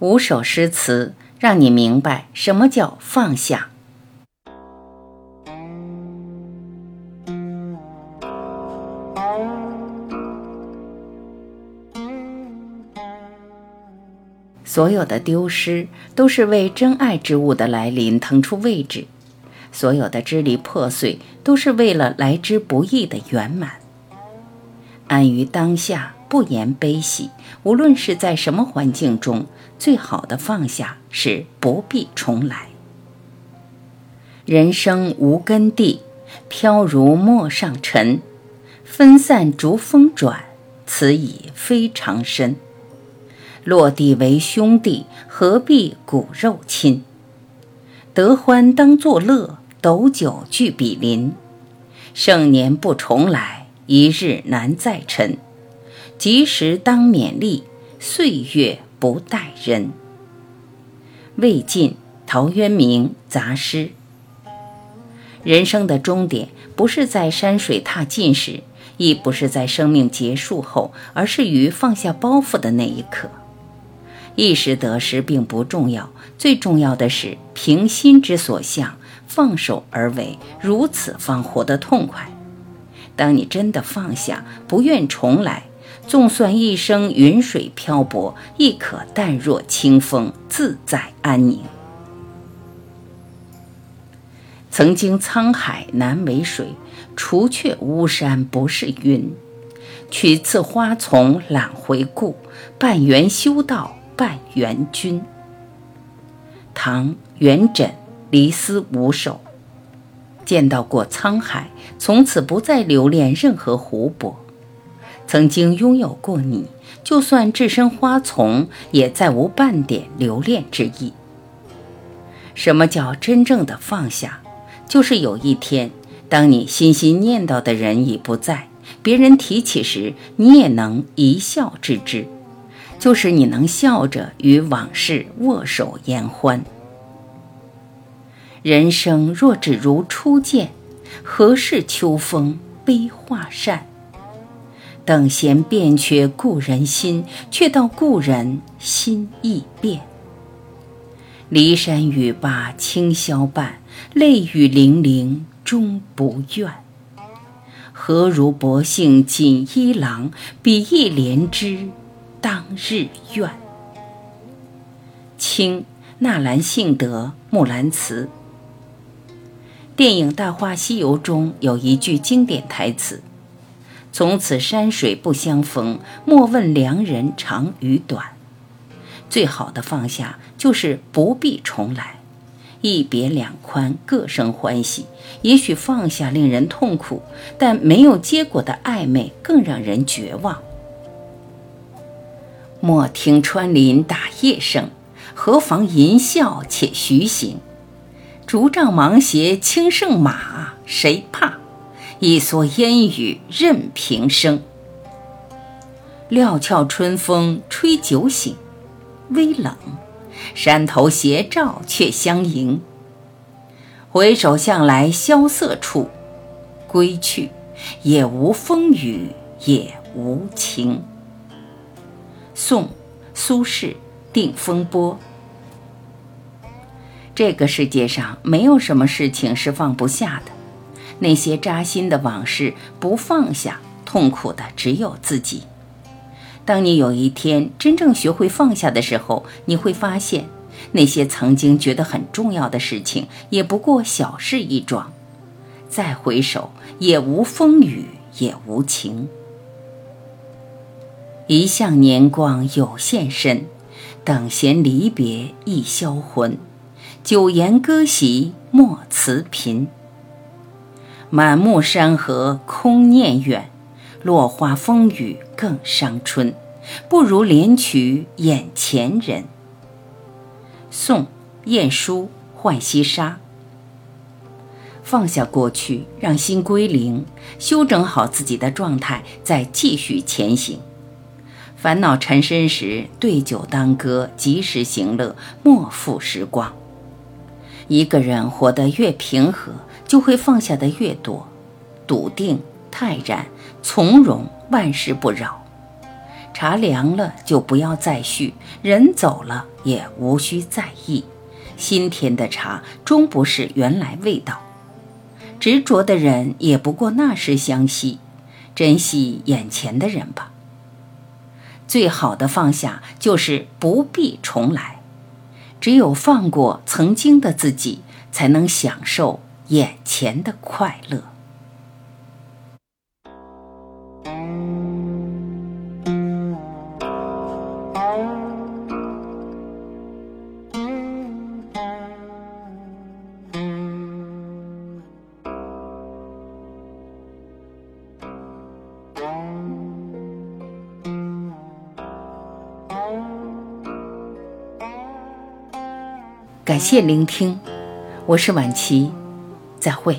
五首诗词，让你明白什么叫放下。所有的丢失，都是为真爱之物的来临腾出位置；所有的支离破碎，都是为了来之不易的圆满。安于当下。不言悲喜，无论是在什么环境中，最好的放下是不必重来。人生无根蒂，飘如陌上尘，分散逐风转，此已非常深。落地为兄弟，何必骨肉亲？得欢当作乐，斗酒俱比邻。盛年不重来，一日难再晨。及时当勉励，岁月不待人。魏晋陶渊明杂诗。人生的终点不是在山水踏尽时，亦不是在生命结束后，而是于放下包袱的那一刻。一时得失并不重要，最重要的是凭心之所向，放手而为，如此方活得痛快。当你真的放下，不愿重来。纵算一生云水漂泊，亦可淡若清风，自在安宁。曾经沧海难为水，除却巫山不是云。取次花丛懒回顾，半缘修道半缘君。唐元稹《离思五首》。见到过沧海，从此不再留恋任何湖泊。曾经拥有过你，就算置身花丛，也再无半点留恋之意。什么叫真正的放下？就是有一天，当你心心念叨的人已不在，别人提起时，你也能一笑置之，就是你能笑着与往事握手言欢。人生若只如初见，何事秋风悲画扇？等闲变却故人心，却道故人心易变。骊山语罢清宵半，泪雨霖铃终不怨。何如薄幸锦衣郎，比翼连枝当日愿。清纳兰性德木兰辞。电影《大话西游》中有一句经典台词。从此山水不相逢，莫问良人长与短。最好的放下，就是不必重来。一别两宽，各生欢喜。也许放下令人痛苦，但没有结果的暧昧更让人绝望。莫听穿林打叶声，何妨吟啸且徐行。竹杖芒鞋轻胜马，谁怕？一蓑烟雨任平生。料峭春风吹酒醒，微冷。山头斜照却相迎。回首向来萧瑟处，归去，也无风雨也无晴。宋，苏轼《定风波》。这个世界上没有什么事情是放不下的。那些扎心的往事不放下，痛苦的只有自己。当你有一天真正学会放下的时候，你会发现，那些曾经觉得很重要的事情，也不过小事一桩。再回首，也无风雨也无晴。一向年光有限身，等闲离别易销魂。久言歌席莫辞频。满目山河空念远，落花风雨更伤春。不如怜取眼前人。宋晏殊《浣溪沙》。放下过去，让心归零，修整好自己的状态，再继续前行。烦恼缠身时，对酒当歌，及时行乐，莫负时光。一个人活得越平和。就会放下的越多，笃定、泰然、从容，万事不扰。茶凉了就不要再续，人走了也无需在意。新添的茶终不是原来味道。执着的人也不过那时相惜，珍惜眼前的人吧。最好的放下就是不必重来，只有放过曾经的自己，才能享受眼前的快乐。感谢聆听，我是晚琪，再会。